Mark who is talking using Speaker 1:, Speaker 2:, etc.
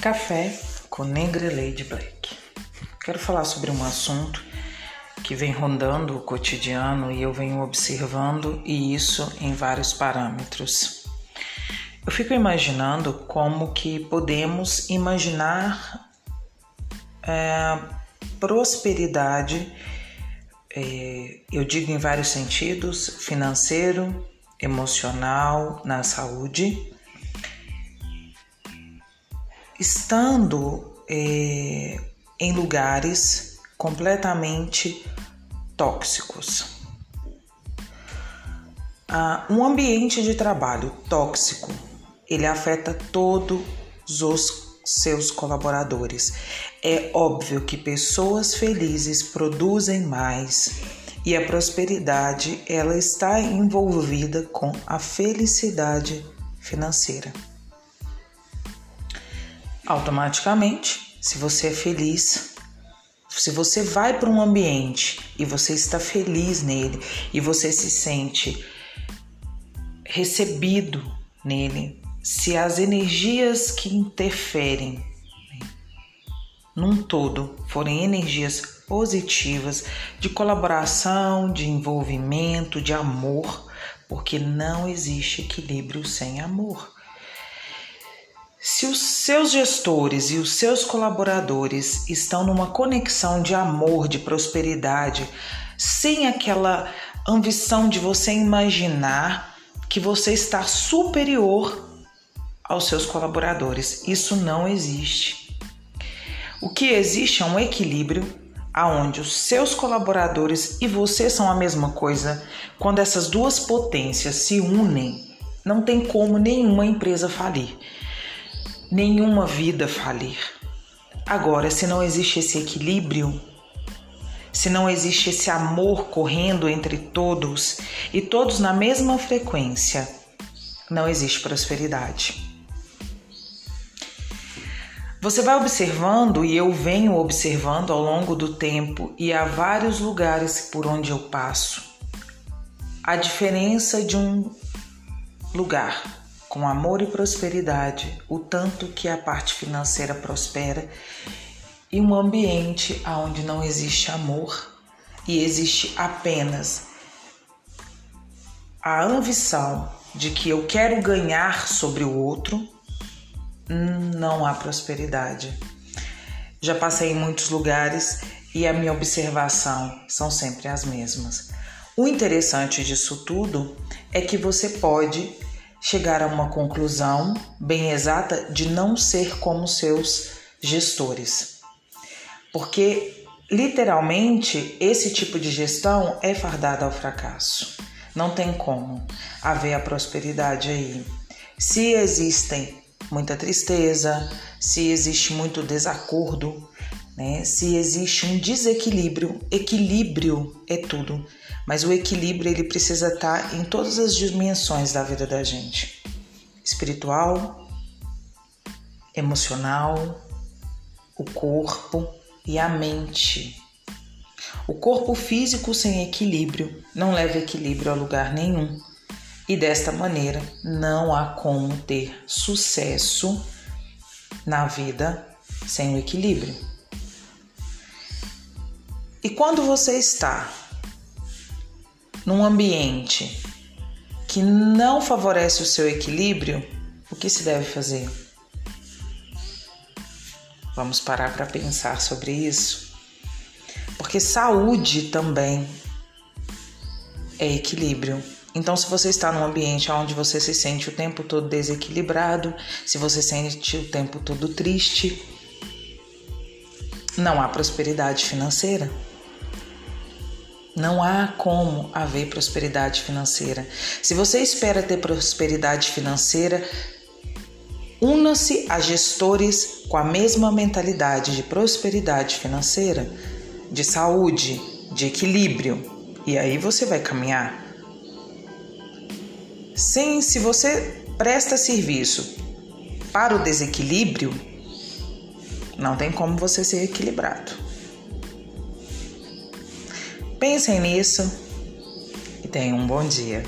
Speaker 1: Café com Negra Lady Black. Quero falar sobre um assunto que vem rondando o cotidiano e eu venho observando, e isso em vários parâmetros. Eu fico imaginando como que podemos imaginar é, prosperidade, é, eu digo em vários sentidos, financeiro, emocional, na saúde estando é, em lugares completamente tóxicos. Ah, um ambiente de trabalho tóxico ele afeta todos os seus colaboradores. É óbvio que pessoas felizes produzem mais e a prosperidade ela está envolvida com a felicidade financeira. Automaticamente, se você é feliz, se você vai para um ambiente e você está feliz nele e você se sente recebido nele, se as energias que interferem num todo forem energias positivas de colaboração, de envolvimento, de amor, porque não existe equilíbrio sem amor. Se os seus gestores e os seus colaboradores estão numa conexão de amor, de prosperidade, sem aquela ambição de você imaginar que você está superior aos seus colaboradores, isso não existe. O que existe é um equilíbrio aonde os seus colaboradores e você são a mesma coisa. Quando essas duas potências se unem, não tem como nenhuma empresa falir nenhuma vida falir. Agora, se não existe esse equilíbrio, se não existe esse amor correndo entre todos e todos na mesma frequência, não existe prosperidade. Você vai observando e eu venho observando ao longo do tempo e há vários lugares por onde eu passo a diferença de um lugar com amor e prosperidade, o tanto que a parte financeira prospera, e um ambiente onde não existe amor e existe apenas a ambição de que eu quero ganhar sobre o outro, não há prosperidade. Já passei em muitos lugares e a minha observação são sempre as mesmas. O interessante disso tudo é que você pode chegar a uma conclusão bem exata de não ser como seus gestores. Porque literalmente esse tipo de gestão é fardada ao fracasso. Não tem como haver a prosperidade aí. Se existem muita tristeza, se existe muito desacordo, né? Se existe um desequilíbrio, equilíbrio é tudo. Mas o equilíbrio ele precisa estar em todas as dimensões da vida da gente: espiritual, emocional, o corpo e a mente. O corpo físico sem equilíbrio não leva equilíbrio a lugar nenhum. E desta maneira não há como ter sucesso na vida sem o equilíbrio. E quando você está num ambiente que não favorece o seu equilíbrio, o que se deve fazer? Vamos parar para pensar sobre isso? Porque saúde também é equilíbrio. Então, se você está num ambiente onde você se sente o tempo todo desequilibrado, se você sente o tempo todo triste, não há prosperidade financeira. Não há como haver prosperidade financeira. Se você espera ter prosperidade financeira, una-se a gestores com a mesma mentalidade de prosperidade financeira, de saúde, de equilíbrio, e aí você vai caminhar. Sim, se você presta serviço para o desequilíbrio, não tem como você ser equilibrado. Pensem nisso e tenham um bom dia.